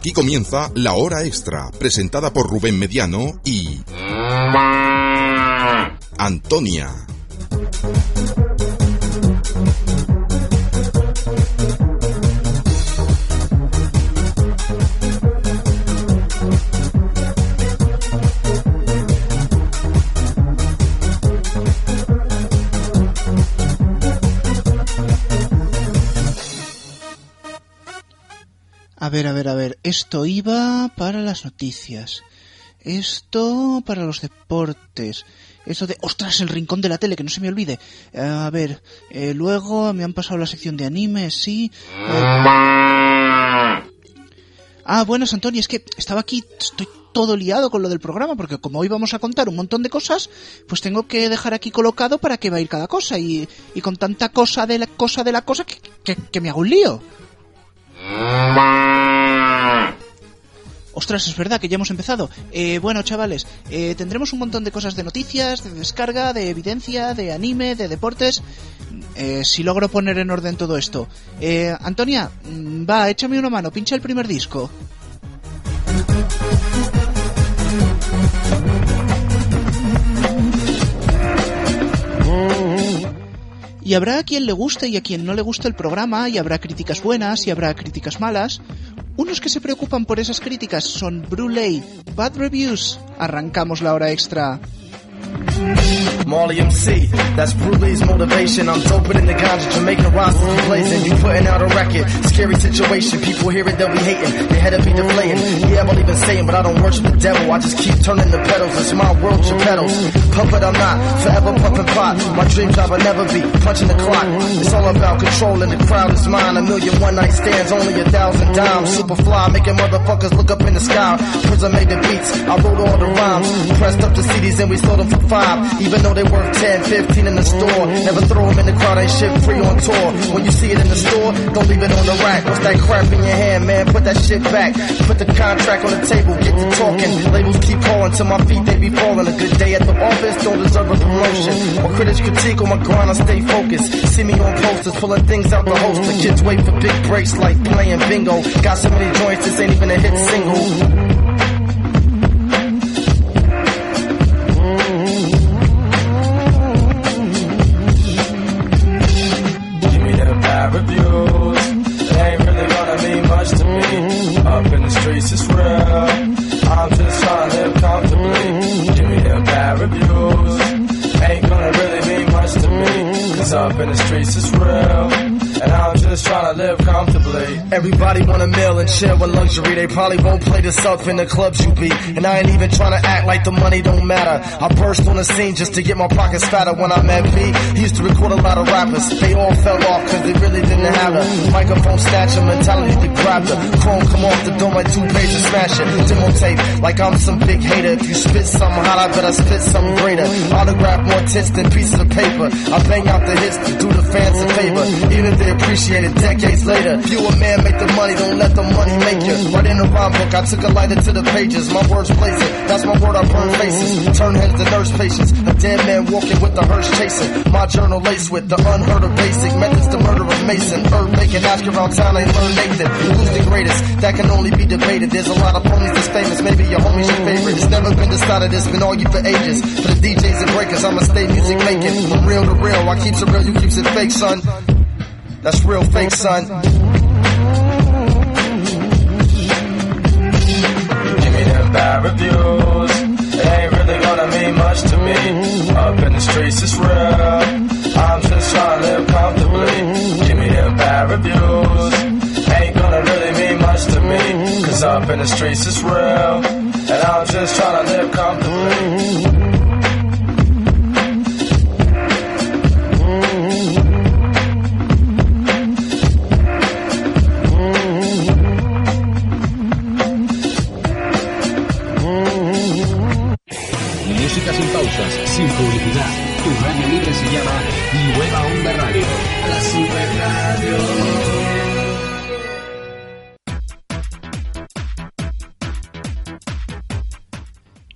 Aquí comienza La Hora Extra, presentada por Rubén Mediano y... Antonia. Ver, a ver, a ver. Esto iba para las noticias. Esto para los deportes. Eso de, ostras, el rincón de la tele, que no se me olvide. A ver, eh, luego me han pasado la sección de anime, sí. Eh, Ah, bueno, Antonio, es que estaba aquí, estoy todo liado con lo del programa, porque como hoy vamos a contar un montón de cosas, pues tengo que dejar aquí colocado para que va a ir cada cosa, y, con tanta cosa de la cosa de la cosa que, que me hago un lío. Ostras, es verdad que ya hemos empezado. Eh, bueno, chavales, eh, tendremos un montón de cosas de noticias, de descarga, de evidencia, de anime, de deportes. Eh, si logro poner en orden todo esto. Eh, Antonia, mm, va, échame una mano, pincha el primer disco. Y habrá a quien le guste y a quien no le guste el programa, y habrá críticas buenas y habrá críticas malas. Unos que se preocupan por esas críticas son Bruley, Bad Reviews. Arrancamos la hora extra. Marley MC, that's Brulee's motivation. I'm doping in the ganja, Jamaican rosters be blazing. You putting out a record, scary situation. People hear it, they'll be hating. Your head will be deflating. Yeah, I believe in Satan, but I don't worship the devil. I just keep turning the pedals. It's my world, your pedals. Puppet, I'm not. Forever pumping pot. My dream job will never be punching the clock. It's all about controlling the crowd is mine. A million one night stands, only a thousand dimes. Super fly, making motherfuckers look up in the sky. Prison made the beats, I wrote all the rhymes. Pressed up the CDs and we sold them for five. Even though they worth 10, 15 in the store. Never throw them in the crowd, ain't shit free on tour. When you see it in the store, don't leave it on the rack. What's that crap in your hand, man? Put that shit back. Put the contract on the table, get to talking. Labels keep calling to my feet, they be falling. A good day at the office, don't deserve a promotion. Or critics critique on my grind, I stay focused. See me on posters, pulling things out the. The kids wait for big breaks like playing bingo. Got so many joints, this ain't even a hit single. Reviews. Ain't gonna really mean much to me. Cause up in the streets, it's real. Just trying to live comfortably. Everybody want a meal and chill with luxury. They probably won't play this up in the clubs you be. And I ain't even trying to act like the money don't matter. I burst on the scene just to get my pockets fatter. When I met V, he used to record a lot of rappers. They all fell off cause they really didn't have the microphone stature mentality to grab the chrome come off the dome like two pages smash it. Demo tape like I'm some big hater. If you spit something hot, I bet I spit something greater. Autograph more tits than pieces of paper. I bang out the hits to do the fans a favor. Even if they appreciate decades later. You a man, make the money, don't let the money make you. In the rhyme book, I took a lighter to the pages. My words blazing, that's my word, I burn faces. Turn heads to nurse patients. A dead man walking with the hearse chasing. My journal laced with the unheard of basic methods to murder a mason. Earth making, ask around town, ain't learn Nathan. Who's the greatest? That can only be debated. There's a lot of ponies that's famous, maybe your homie's your favorite. It's never been decided, it's been argued for ages. For the DJs and breakers, I'ma stay music making. From real to real, I keeps it real, you keeps it fake, son. That's real fake, son. Give me them bad reviews. It ain't really gonna mean much to me. Up in the streets, it's real. I'm just trying to live comfortably. Give me them bad reviews. Ain't gonna really mean much to me. Cause up in the streets, it's real. And I'm just trying to live comfortably.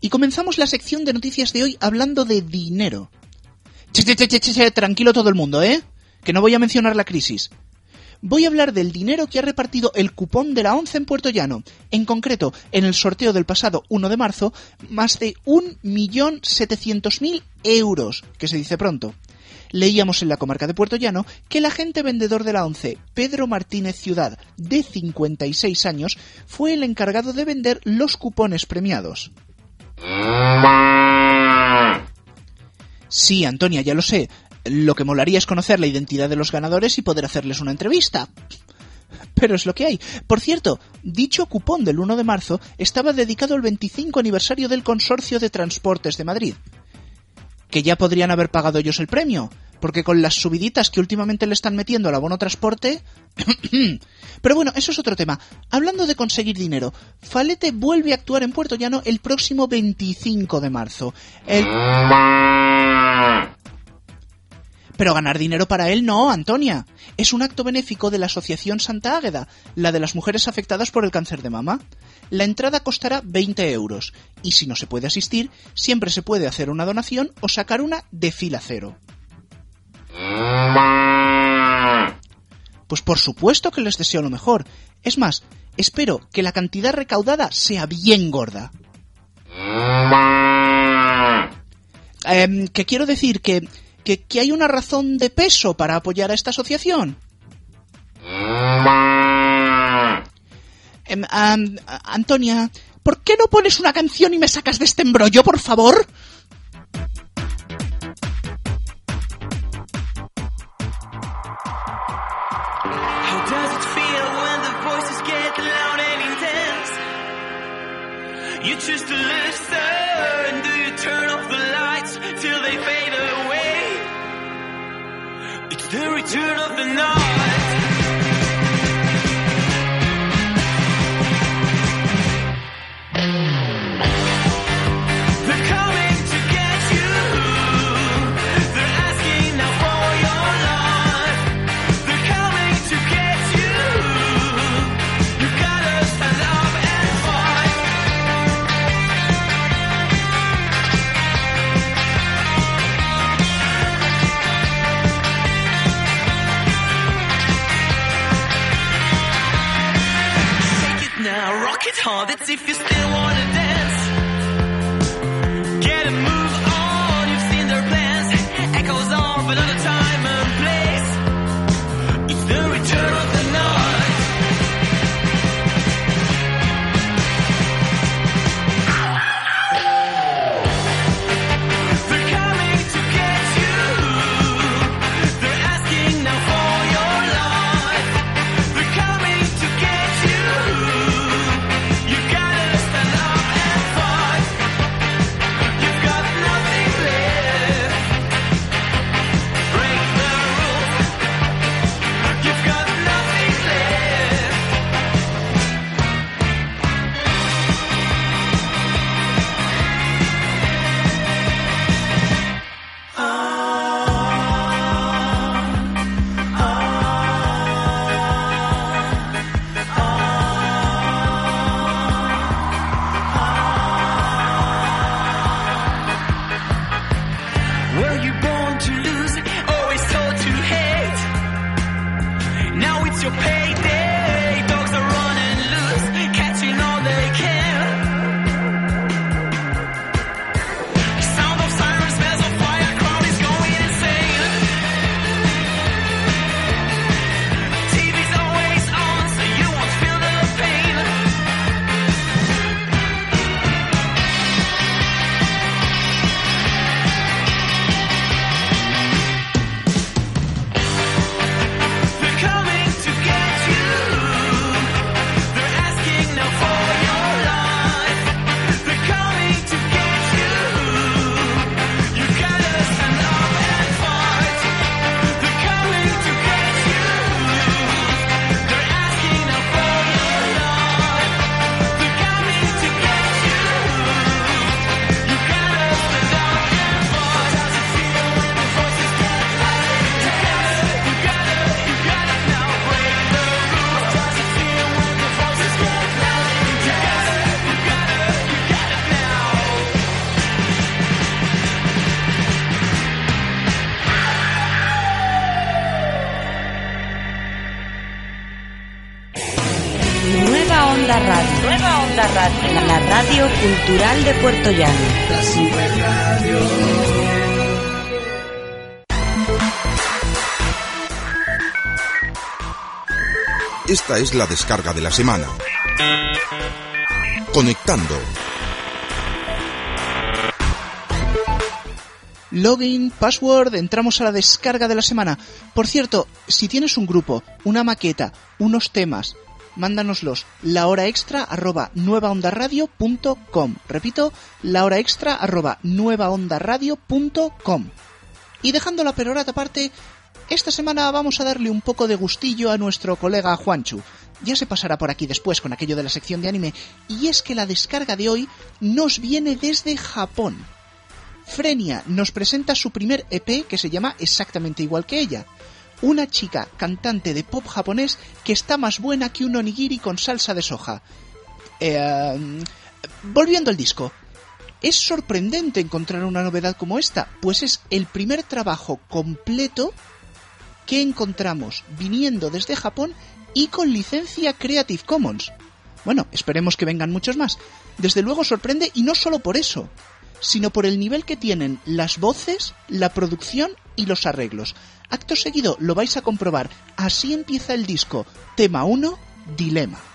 Y comenzamos la sección de noticias de hoy hablando de dinero. Che, che, che, che, tranquilo todo el mundo, ¿eh? Que no voy a mencionar la crisis. Voy a hablar del dinero que ha repartido el cupón de la ONCE en Puerto Llano. En concreto, en el sorteo del pasado 1 de marzo, más de 1.700.000 euros, que se dice pronto. Leíamos en la comarca de Puerto Llano que el agente vendedor de la ONCE, Pedro Martínez Ciudad, de 56 años, fue el encargado de vender los cupones premiados. Sí, Antonia, ya lo sé. Lo que molaría es conocer la identidad de los ganadores y poder hacerles una entrevista. Pero es lo que hay. Por cierto, dicho cupón del 1 de marzo estaba dedicado al 25 aniversario del Consorcio de Transportes de Madrid. Que ya podrían haber pagado ellos el premio, porque con las subiditas que últimamente le están metiendo al abono transporte... Pero bueno, eso es otro tema. Hablando de conseguir dinero, Falete vuelve a actuar en Puerto Llano el próximo 25 de marzo. Pero ganar dinero para él no, Antonia. Es un acto benéfico de la Asociación Santa Águeda, la de las mujeres afectadas por el cáncer de mama. La entrada costará 20 euros y si no se puede asistir, siempre se puede hacer una donación o sacar una de fila cero. Pues por supuesto que les deseo lo mejor. Es más, espero que la cantidad recaudada sea bien gorda. Eh, que quiero decir que que, hay una razón de peso para apoyar a esta asociación. Em, Antonia, ¿por qué no pones una canción y me sacas de este embrollo, por favor? You choose to listen. Do you turn off the lights till they fade away? It's the return of the night. If you still wanna dance. Cultural de Puerto Llano. Esta es la descarga de la semana. Conectando. Login, password, entramos a la descarga de la semana. Por cierto, si tienes un grupo, una maqueta, unos temas, mándanoslos la hora extra arroba nuevaondaradio.com. Repito, la hora extra arroba nuevaondaradio.com. Y dejando la perorata aparte, esta semana vamos a darle un poco de gustillo a nuestro colega Juanchu. Ya se pasará por aquí después con aquello de la sección de anime, y es que la descarga de hoy nos viene desde Japón. Frenia nos presenta su primer EP que se llama exactamente igual que ella. Una chica cantante de pop japonés que está más buena que un onigiri con salsa de soja. Eh, volviendo al disco. Es sorprendente encontrar una novedad como esta, pues es el primer trabajo completo que encontramos viniendo desde Japón y con licencia Creative Commons. Bueno, esperemos que vengan muchos más. Desde luego sorprende y no solo por eso, sino por el nivel que tienen las voces, la producción y los arreglos. Acto seguido lo vais a comprobar. Así empieza el disco. Tema 1, Dilema.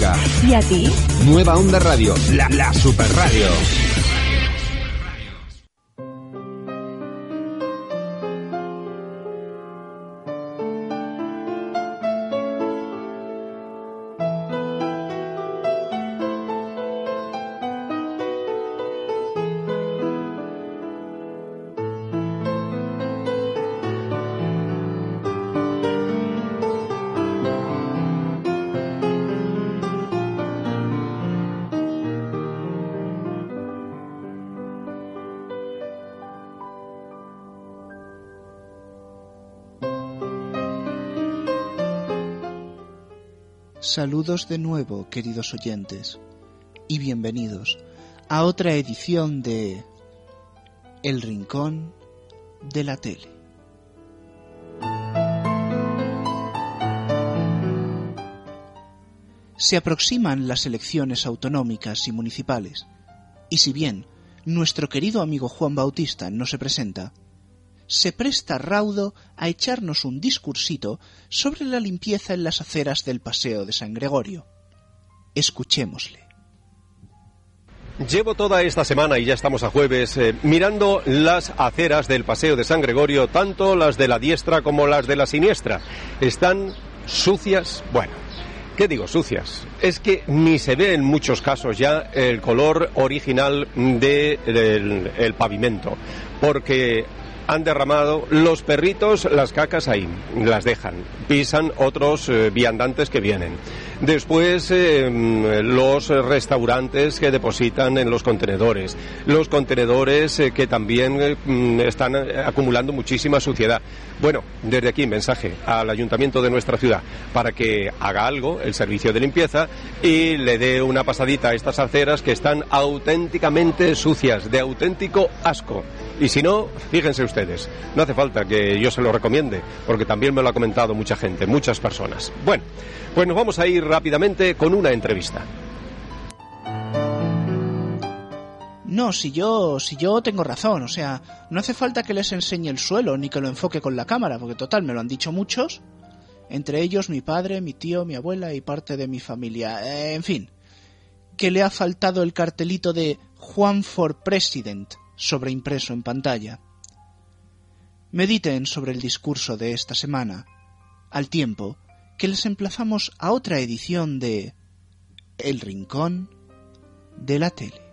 Música. ¿Y a ti? Nueva Onda Radio, la, la super radio. Saludos de nuevo, queridos oyentes, y bienvenidos a otra edición de El Rincón de la Tele. Se aproximan las elecciones autonómicas y municipales, y si bien nuestro querido amigo Juan Bautista no se presenta, se presta raudo a echarnos un discursito sobre la limpieza en las aceras del Paseo de San Gregorio. Escuchémosle. Llevo toda esta semana, y ya estamos a jueves, eh, mirando las aceras del Paseo de San Gregorio, tanto las de la diestra como las de la siniestra. Están sucias, bueno, ¿qué digo sucias? Es que ni se ve en muchos casos ya el color original del el pavimento, porque han derramado los perritos las cacas ahí, las dejan, pisan otros eh, viandantes que vienen. Después eh, los restaurantes que depositan en los contenedores, los contenedores eh, que también eh, mm, están acumulando muchísima suciedad. Bueno, desde aquí mensaje al ayuntamiento de nuestra ciudad para que haga algo, el servicio de limpieza, y le dé una pasadita a estas aceras que están auténticamente sucias, de auténtico asco. Y si no, fíjense ustedes, no hace falta que yo se lo recomiende, porque también me lo ha comentado mucha gente, muchas personas. Bueno, pues nos vamos a ir rápidamente con una entrevista. No, si yo, si yo tengo razón, o sea, no hace falta que les enseñe el suelo ni que lo enfoque con la cámara, porque total, me lo han dicho muchos, entre ellos mi padre, mi tío, mi abuela y parte de mi familia. Eh, en fin, que le ha faltado el cartelito de Juan for President sobreimpreso en pantalla. Mediten sobre el discurso de esta semana, al tiempo que les emplazamos a otra edición de El Rincón de la Tele.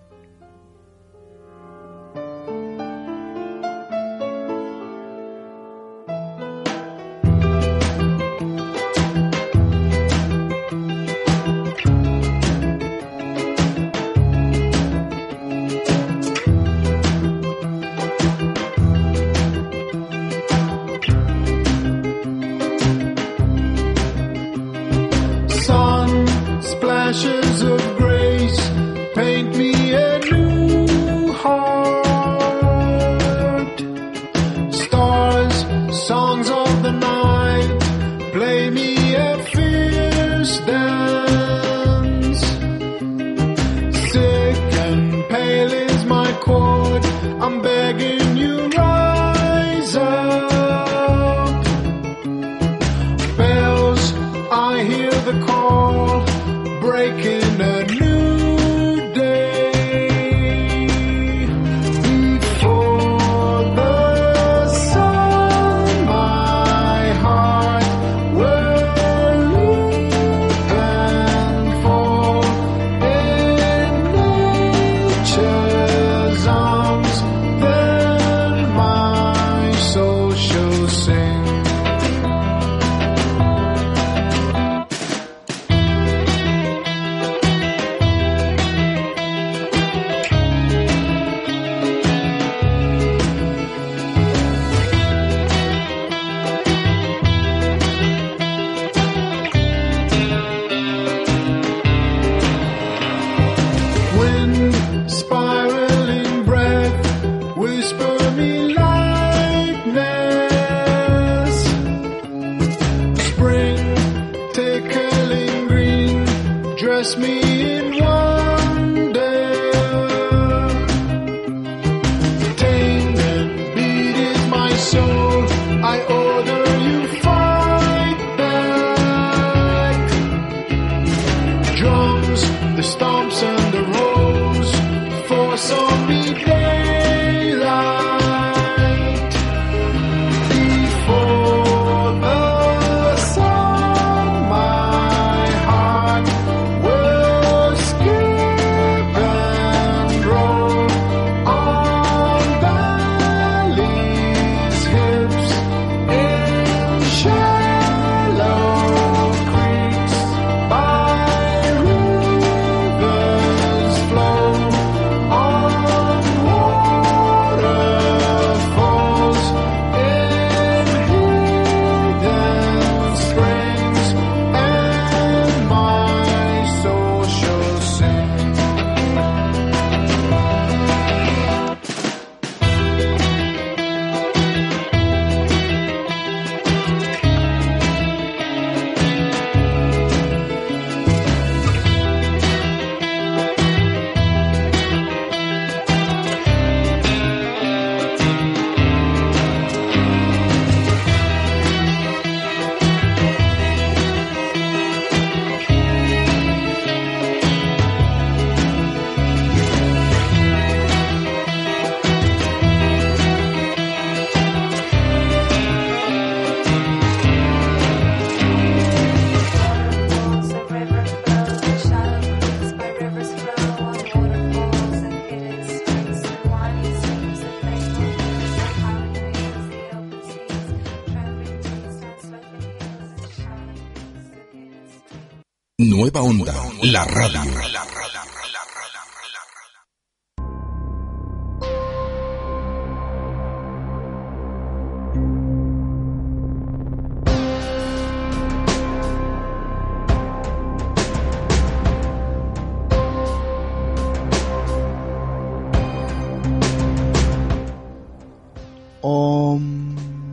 Onda, la radio.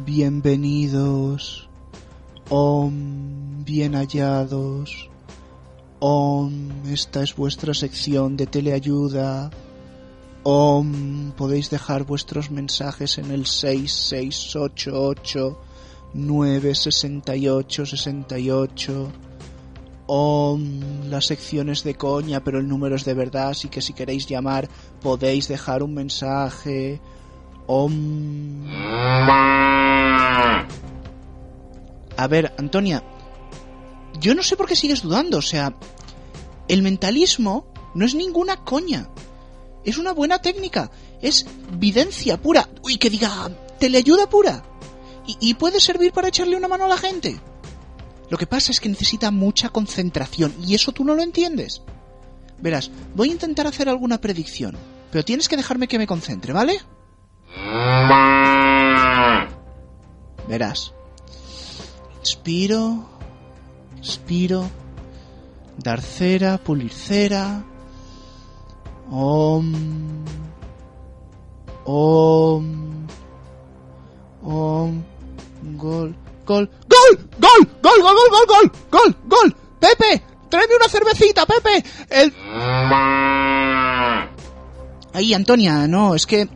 Bienvenidos. Om, bien hallados. Om, esta es vuestra sección de teleayuda. Om, podéis dejar vuestros mensajes en el 6688 968 68. Om, la sección es de coña, pero el número es de verdad, así que si queréis llamar podéis dejar un mensaje. Om. A ver, Antonia, yo no sé por qué sigues dudando, o sea, el mentalismo no es ninguna coña. Es una buena técnica, es videncia pura. Uy, que diga, teleayuda pura. Y, y puede servir para echarle una mano a la gente. Lo que pasa es que necesita mucha concentración y eso tú no lo entiendes. Verás, voy a intentar hacer alguna predicción, pero tienes que dejarme que me concentre, ¿vale? Verás. Inspiro, expiro, dar cera, pulir cera. Om. Om. Om. Gol. Gol. ¡Gol! ¡Gol! ¡Gol! ¡Gol! ¡Gol! ¡Gol! ¡Gol! ¡Gol! ¡Pepe! ¡Tráeme una cervecita, Pepe! El... Ahí, Antonia, no, es que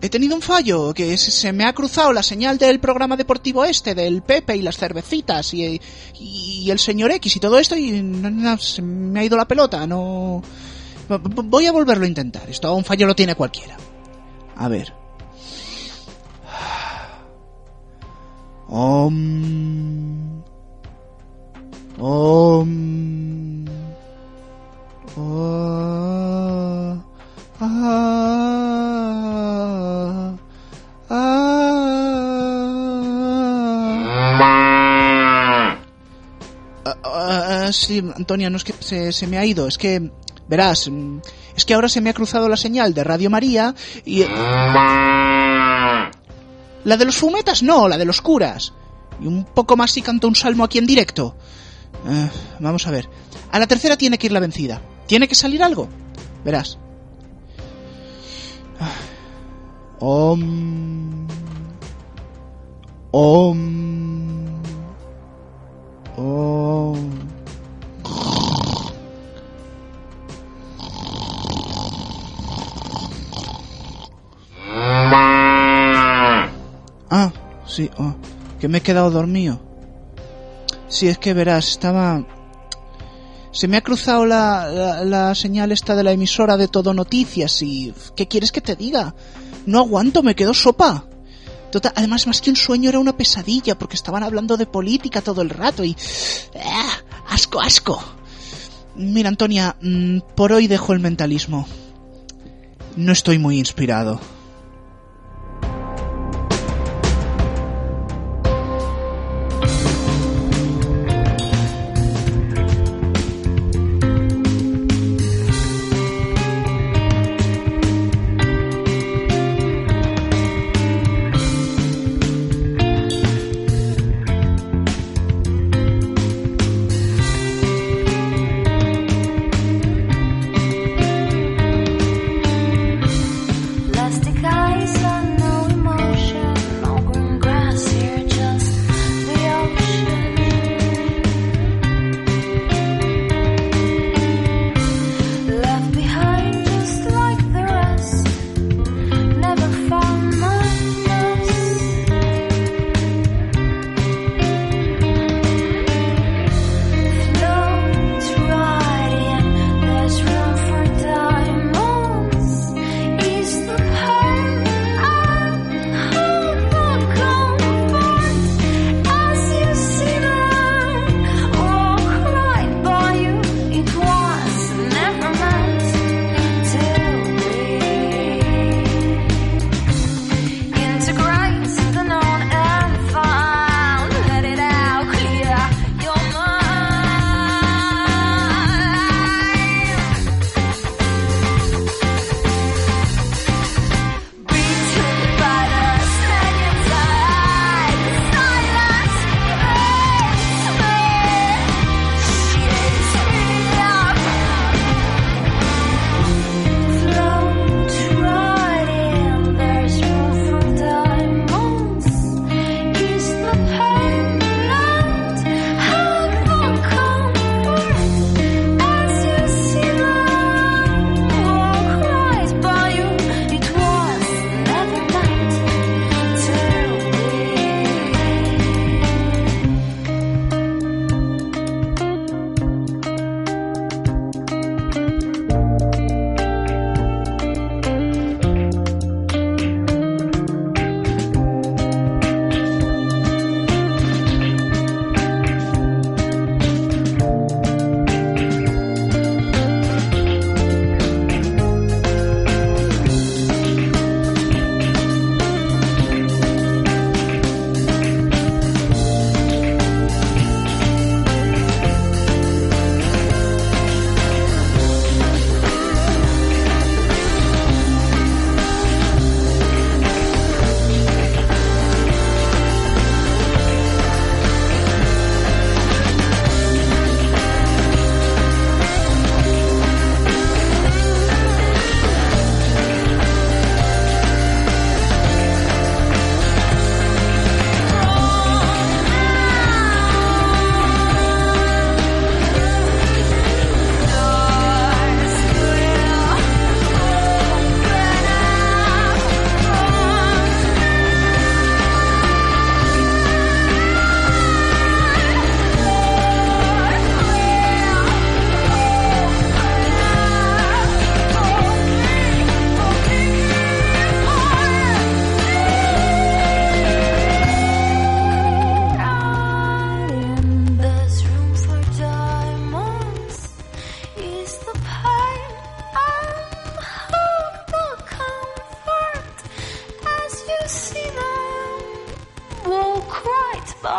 he tenido un fallo, que se, me ha cruzado la señal del programa deportivo este, del Pepe y las cervecitas y, el señor X y todo esto y se me ha ido la pelota, no... Voy a volverlo a intentar, esto un fallo lo tiene cualquiera. A ver. Oh. Ah. Ah. Ah, ah, sí, Antonia, no es que se, se me ha ido, es que, verás, mm, es que ahora se me ha cruzado la señal de Radio María y... La de los fumetas no, la de los curas. Y un poco más si canto un salmo aquí en directo. Eh, vamos a ver. A la tercera tiene que ir la vencida. ¿Tiene que salir algo? Verás. Om. Om. Om. Ah, sí, oh, que me he quedado dormido. Sí, es que verás, estaba... Se me ha cruzado la, la, la señal esta de la emisora de Todo Noticias y... ¿Qué quieres que te diga? No aguanto, me quedo sopa. Además, más que un sueño era una pesadilla porque estaban hablando de política todo el rato y... ¡Ah! ¡Asco, asco! Mira, Antonia, mm, por hoy dejo el mentalismo. No estoy muy inspirado.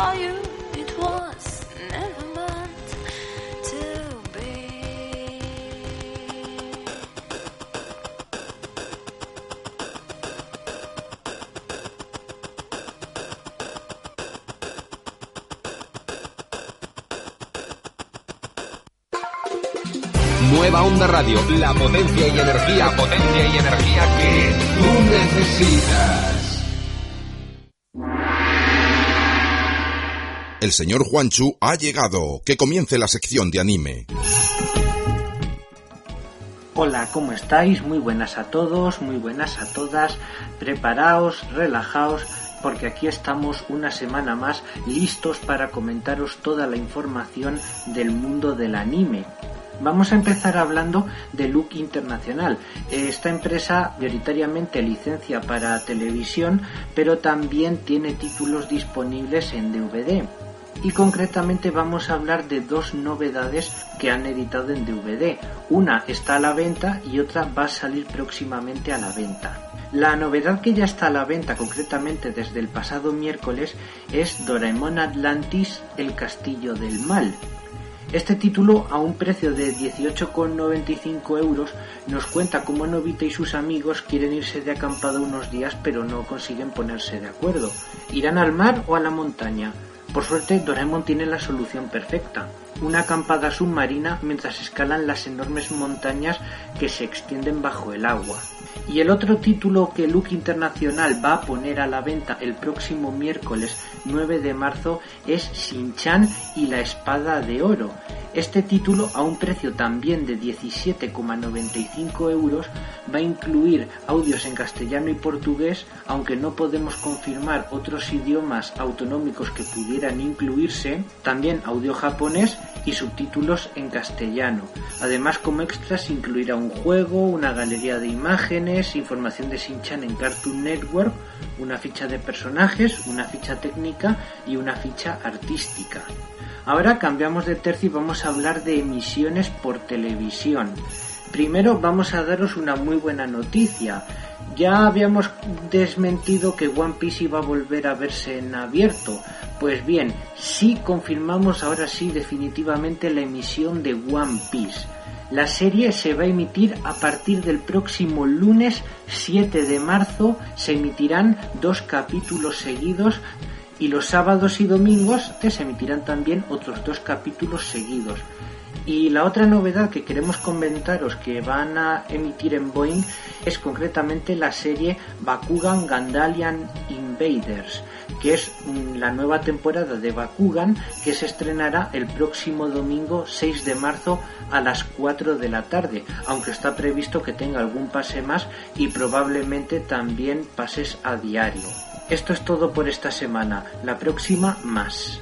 For you, it was never meant to be. Nueva Onda Radio, la potencia y energía, potencia y energía que tú necesitas. El señor Juanchu ha llegado. Que comience la sección de anime. Hola, ¿cómo estáis? Muy buenas a todos, muy buenas a todas. Preparaos, relajaos, porque aquí estamos una semana más listos para comentaros toda la información del mundo del anime. Vamos a empezar hablando de Look Internacional. Esta empresa prioritariamente licencia para televisión, pero también tiene títulos disponibles en DVD. Y concretamente vamos a hablar de dos novedades que han editado en DVD. Una está a la venta y otra va a salir próximamente a la venta. La novedad que ya está a la venta concretamente desde el pasado miércoles es Doraemon Atlantis, el castillo del mal. Este título, a un precio de 18,95 euros, nos cuenta cómo Novita y sus amigos quieren irse de acampada unos días pero no consiguen ponerse de acuerdo. ¿Irán al mar o a la montaña? Por suerte, Doraemon tiene la solución perfecta. Una acampada submarina mientras escalan las enormes montañas que se extienden bajo el agua. Y el otro título que Look Internacional va a poner a la venta el próximo miércoles 9 de marzo es Shin-Chan y la espada de oro. Este título, a un precio también de 17,95 euros, va a incluir audios en castellano y portugués, aunque no podemos confirmar otros idiomas autonómicos que pudieran incluirse, también audio japonés y subtítulos en castellano. Además, como extras incluirá un juego, una galería de imágenes, información de Shin-Chan en Cartoon Network, una ficha de personajes, una ficha técnica y una ficha artística. Ahora cambiamos de tercio y vamos a hablar de emisiones por televisión. Primero vamos a daros una muy buena noticia. Ya habíamos desmentido que One Piece iba a volver a verse en abierto. Pues bien, sí confirmamos ahora sí definitivamente la emisión de One Piece. La serie se va a emitir a partir del próximo lunes 7 de marzo. Se emitirán dos capítulos seguidos y los sábados y domingos se emitirán también otros dos capítulos seguidos. Y la otra novedad que queremos comentaros que van a emitir en Boeing es concretamente la serie Bakugan Gandalian Invaders, que es mm, la nueva temporada de Bakugan que se estrenará el próximo domingo 6 de marzo a las 4 de la tarde, aunque está previsto que tenga algún pase más y probablemente también pases a diario. Esto es todo por esta semana, la próxima más.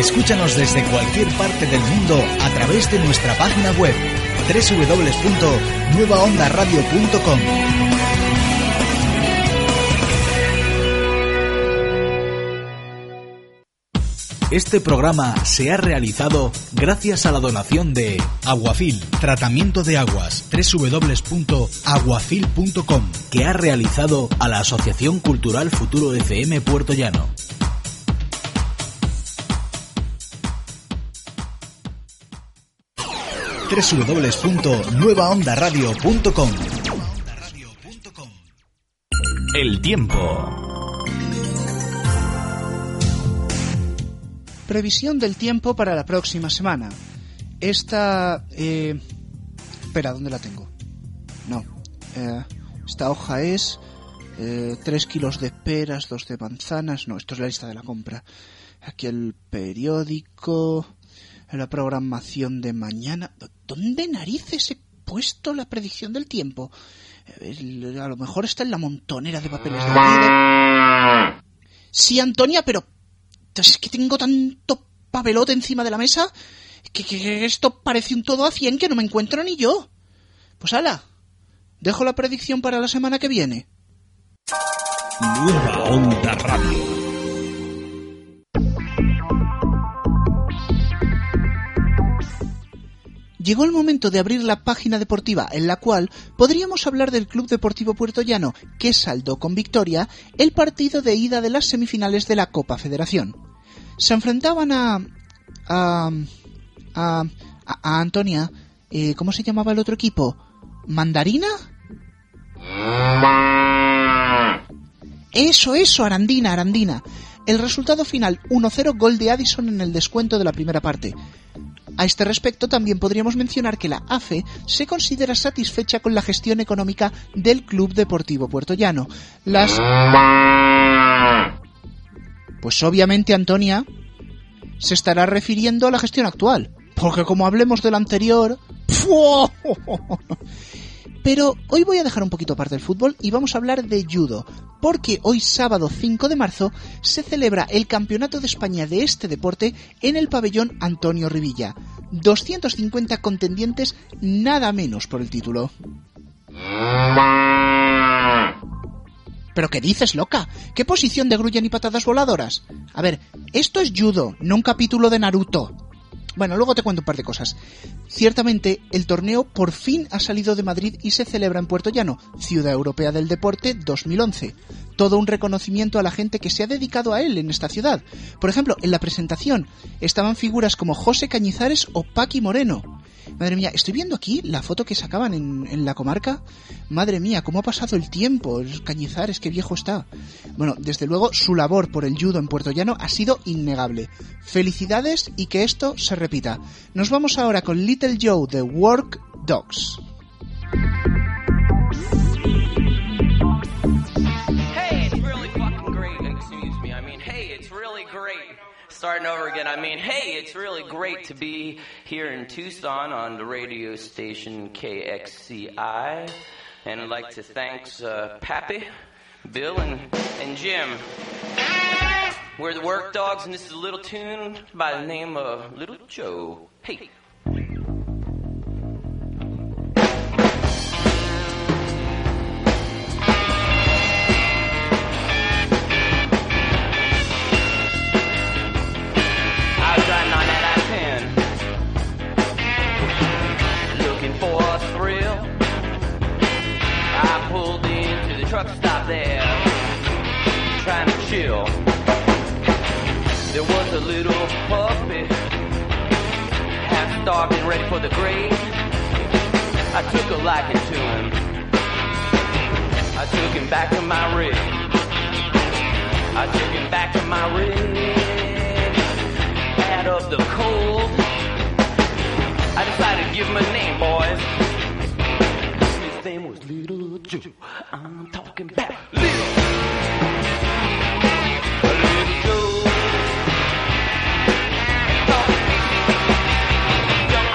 Escúchanos desde cualquier parte del mundo a través de nuestra página web www.nuevaondaradio.com. Este programa se ha realizado gracias a la donación de Aguafil, tratamiento de aguas, www.aguafil.com, que ha realizado a la Asociación Cultural Futuro FM Puerto Llano. www.nuevaondaradio.com El tiempo. Previsión del tiempo para la próxima semana. Esta... Eh... Espera, ¿dónde la tengo? No. Eh, esta hoja es... 3 kilos de peras, 2 de manzanas. No, esto es la lista de la compra. Aquí el periódico. La programación de mañana. ¿Dónde narices he puesto la predicción del tiempo? Eh, A lo mejor está en la montonera de papeles de Sí, Antonia, pero es que tengo tanto papelote encima de la mesa que, esto parece un todo a 100 que no me encuentro ni yo. Pues ala, dejo la predicción para la semana que viene. Nueva Onda. Llegó el momento de abrir la página deportiva en la cual podríamos hablar del Club Deportivo Puerto Llano que saldó con victoria el partido de ida de las semifinales de la Copa Federación. Se enfrentaban a... a... a, a- a Antonia... eh, ¿Cómo se llamaba el otro equipo? ¿Mandarina? Eso, eso, Arandina, Arandina. El resultado final 1-0 gol de Addison en el descuento de la primera parte. A este respecto también podríamos mencionar que la AFE se considera satisfecha con la gestión económica del Club Deportivo Puerto Llano. Las... Pues obviamente Antonia se estará refiriendo a la gestión actual. Porque como hablemos del anterior... ¡fua! Pero hoy voy a dejar un poquito aparte el fútbol y vamos a hablar de judo, porque hoy sábado 5 de marzo se celebra el Campeonato de España de este deporte en el pabellón Antonio Rivilla. 250 contendientes nada menos por el título. ¿Pero qué dices, loca? ¿Qué posición de grulla y patadas voladoras? A ver, esto es judo, no un capítulo de Naruto. Bueno, luego te cuento un par de cosas. Ciertamente, el torneo por fin ha salido de Madrid y se celebra en Puerto Llano, Ciudad Europea del Deporte 2011. Todo un reconocimiento a la gente que se ha dedicado a él en esta ciudad. Por ejemplo, en la presentación estaban figuras como José Cañizares o Paqui Moreno. Madre mía, estoy viendo aquí la foto que sacaban en, la comarca. Madre mía, cómo ha pasado el tiempo. El Cañizares, qué viejo está. Bueno, desde luego su labor por el judo en Puerto Llano ha sido innegable. Felicidades y que esto se repita. Nos vamos ahora con Little Joe de Work Dogs. Starting over again. I mean, hey, it's really great to be here in Tucson on the radio station KXCI. And I'd like to thank uh, Pappy, Bill, and, and Jim. We're the Work Dogs, and this is a little tune by the name of Little Joe. Hey. Truck stop there, trying to chill. There was a little puppy, half starved and ready for the grave. I took a liking to him. I took him back to my rig. I took him back to my rig out of the cold. I decided to give him a name, boys. His name was Little Joe. I'm talking about Little. Little Joe.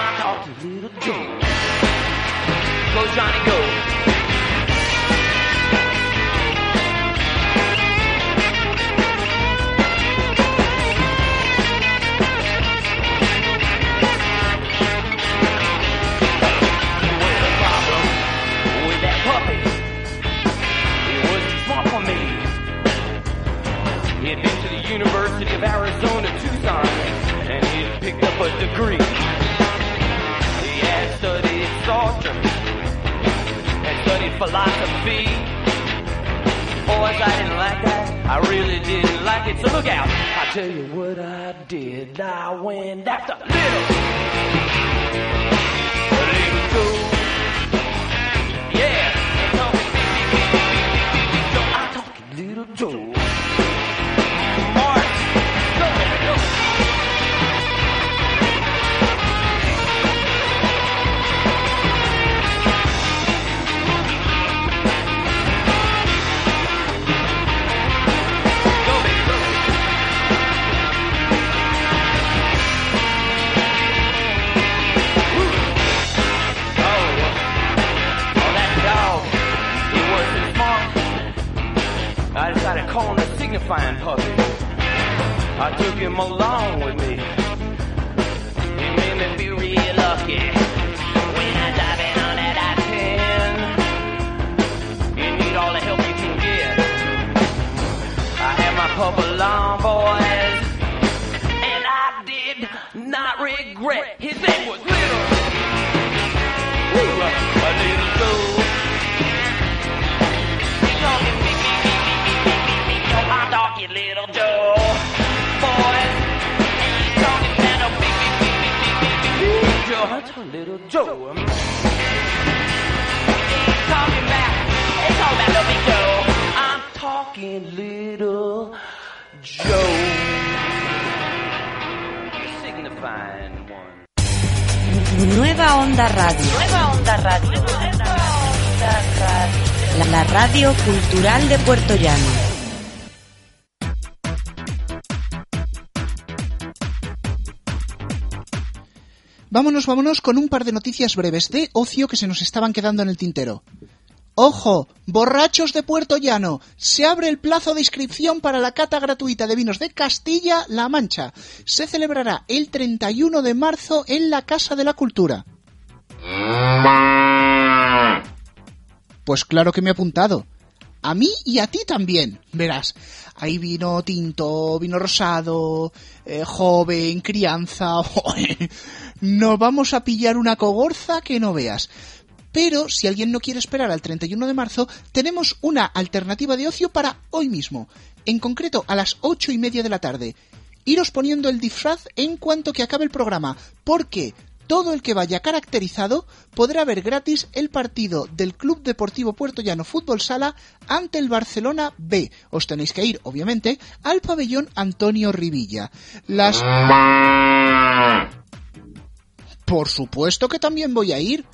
I'm talking Little Joe. Go Johnny, University of Arizona, Tucson, and he picked up a degree. He had studied Sartre and studied philosophy. Boys, I didn't like that. I really didn't like it. So look out. I tell you what I did. I went after little, little Joe. Yeah. De Puerto Llano. Vámonos, vámonos con un par de noticias breves de ocio que se nos estaban quedando en el tintero. ¡Ojo! ¡Borrachos de Puerto Llano! Se abre el plazo de inscripción para la cata gratuita de vinos de Castilla-La Mancha. Se celebrará el 31 de marzo en la Casa de la Cultura. Pues claro que me he apuntado. A mí y a ti también, verás. Hay vino tinto, vino rosado, eh, joven, crianza. Nos vamos a pillar una cogorza que no veas. Pero si alguien no quiere esperar al 31 de marzo, tenemos una alternativa de ocio para hoy mismo. En concreto, a las ocho y media de la tarde. Iros poniendo el disfraz en cuanto que acabe el programa, porque todo el que vaya caracterizado podrá ver gratis el partido del Club Deportivo Puerto Llano Fútbol Sala ante el Barcelona B. Os tenéis que ir, obviamente, al pabellón Antonio Rivilla. Las... Por supuesto que también voy a ir.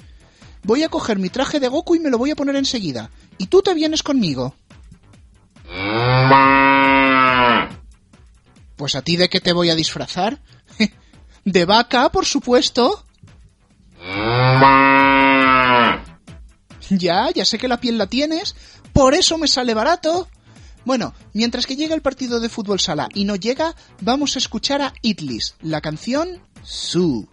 Voy a coger mi traje de Goku y me lo voy a poner enseguida. Y tú te vienes conmigo. Pues a ti de qué te voy a disfrazar? De vaca, por supuesto. Ya, ya sé que la piel la tienes. Por eso me sale barato. Bueno, mientras que llega el partido de fútbol sala y no llega, vamos a escuchar a Itlis, la canción Su.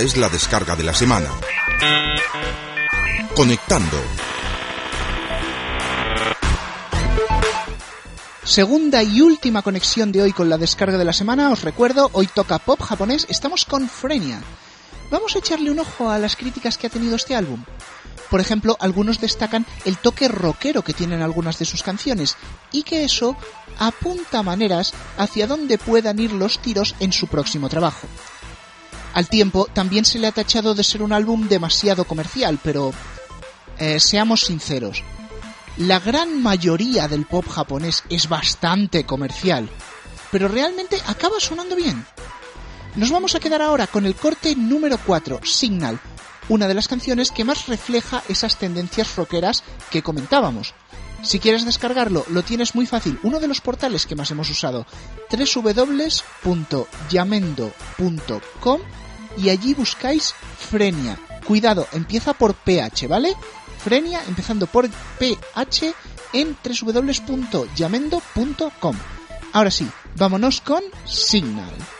Es la descarga de la semana. Conectando. Segunda y última conexión de hoy con la descarga de la semana. Os recuerdo, hoy toca pop japonés. Estamos con Frenia. Vamos a echarle un ojo a las críticas que ha tenido este álbum. Por ejemplo, algunos destacan el toque rockero que tienen algunas de sus canciones y que eso apunta maneras hacia dónde puedan ir los tiros en su próximo trabajo. Al tiempo, también se le ha tachado de ser un álbum demasiado comercial, pero eh, seamos sinceros, la gran mayoría del pop japonés es bastante comercial, pero realmente acaba sonando bien. Nos vamos a quedar ahora con el corte número 4, Signal, una de las canciones que más refleja esas tendencias rockeras que comentábamos. Si quieres descargarlo, lo tienes muy fácil. Uno de los portales que más hemos usado, www.yamendo.com y allí buscáis Frenia. Cuidado, empieza por PH, ¿vale? Frenia empezando por PH en www.yamendo.com. Ahora sí, vámonos con Signal.「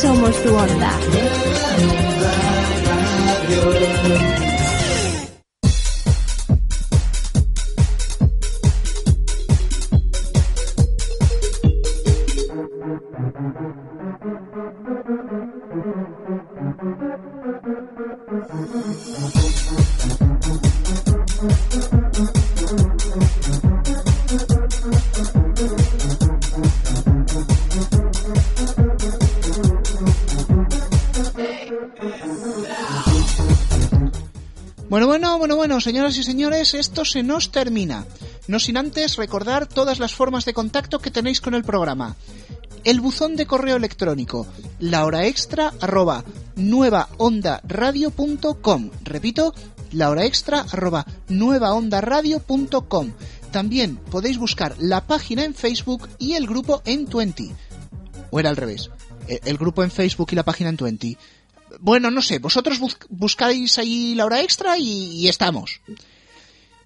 Nosotros sí somos tu onda. Señoras y señores, esto se nos termina. No sin antes recordar todas las formas de contacto que tenéis con el programa. El buzón de correo electrónico, la hora extra arroba nuevaondaradio.com. Repito, la hora extra arroba nuevaondaradio.com. También podéis buscar la página en Facebook y el grupo en Twenty. O era al revés. Eh, El grupo en Facebook y la página en Twenty. Bueno, no sé, vosotros bus- buscáis ahí la hora extra y, y estamos.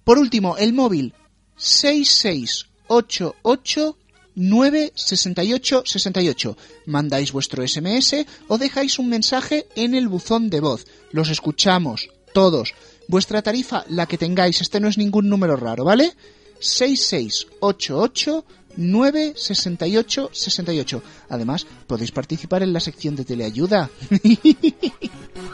Por último, el móvil 6688 96868. Mandáis vuestro SMS o dejáis un mensaje en el buzón de voz. Los escuchamos, todos. Vuestra tarifa, la que tengáis, este no es ningún número raro, ¿vale? 6688 968 68. Además, podéis participar en la sección de teleayuda.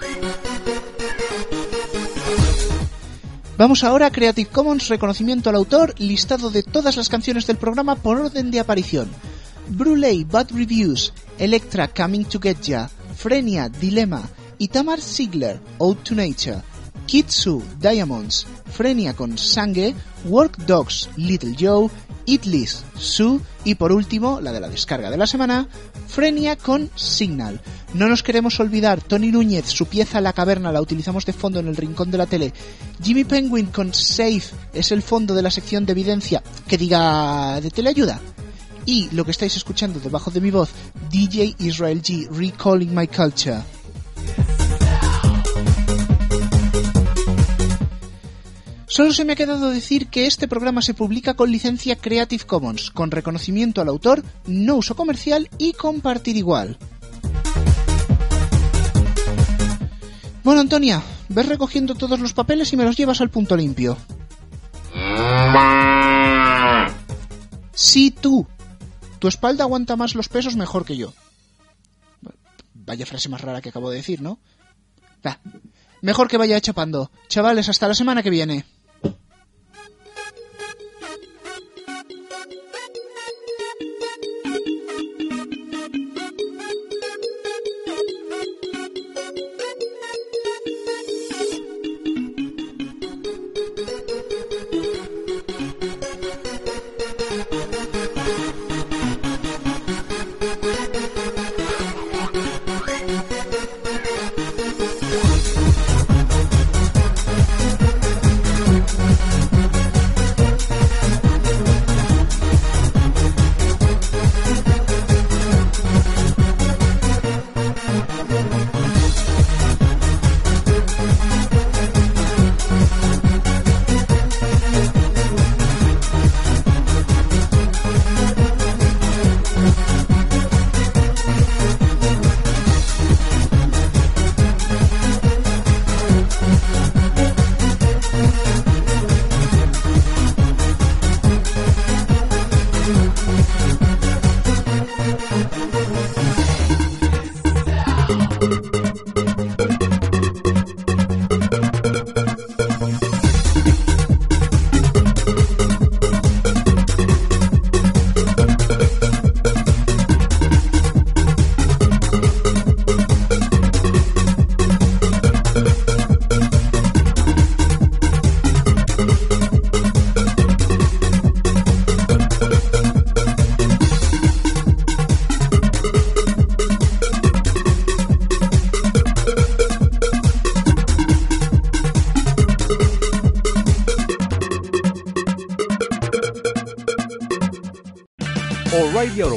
Vamos ahora a Creative Commons reconocimiento al autor, listado de todas las canciones del programa por orden de aparición. Bruley, Bad Reviews, Electra, Coming to Get Ya, Frenia, Dilemma, Itamar Ziegler, Ode to Nature, Kitsu, Diamonds, Frenia con Sangue, Work Dogs, Little Joe, Itlis, Sue y por último, la de la descarga de la semana, Frenia con Signal. No nos queremos olvidar, Tony Núñez, su pieza La Caverna la utilizamos de fondo en el rincón de la tele. Jimmy Penguin con Safe es el fondo de la sección de evidencia que diga de teleayuda. Y lo que estáis escuchando debajo de mi voz, DJ Israel G, Recalling My Culture. Solo se me ha quedado decir que este programa se publica con licencia Creative Commons, con reconocimiento al autor, no uso comercial y compartir igual. Bueno, Antonia, ves recogiendo todos los papeles y me los llevas al punto limpio. Sí, tú. Tu espalda aguanta más los pesos mejor que yo. Vaya frase más rara que acabo de decir, ¿no? Va. Mejor que vaya chapando. Chavales, hasta la semana que viene.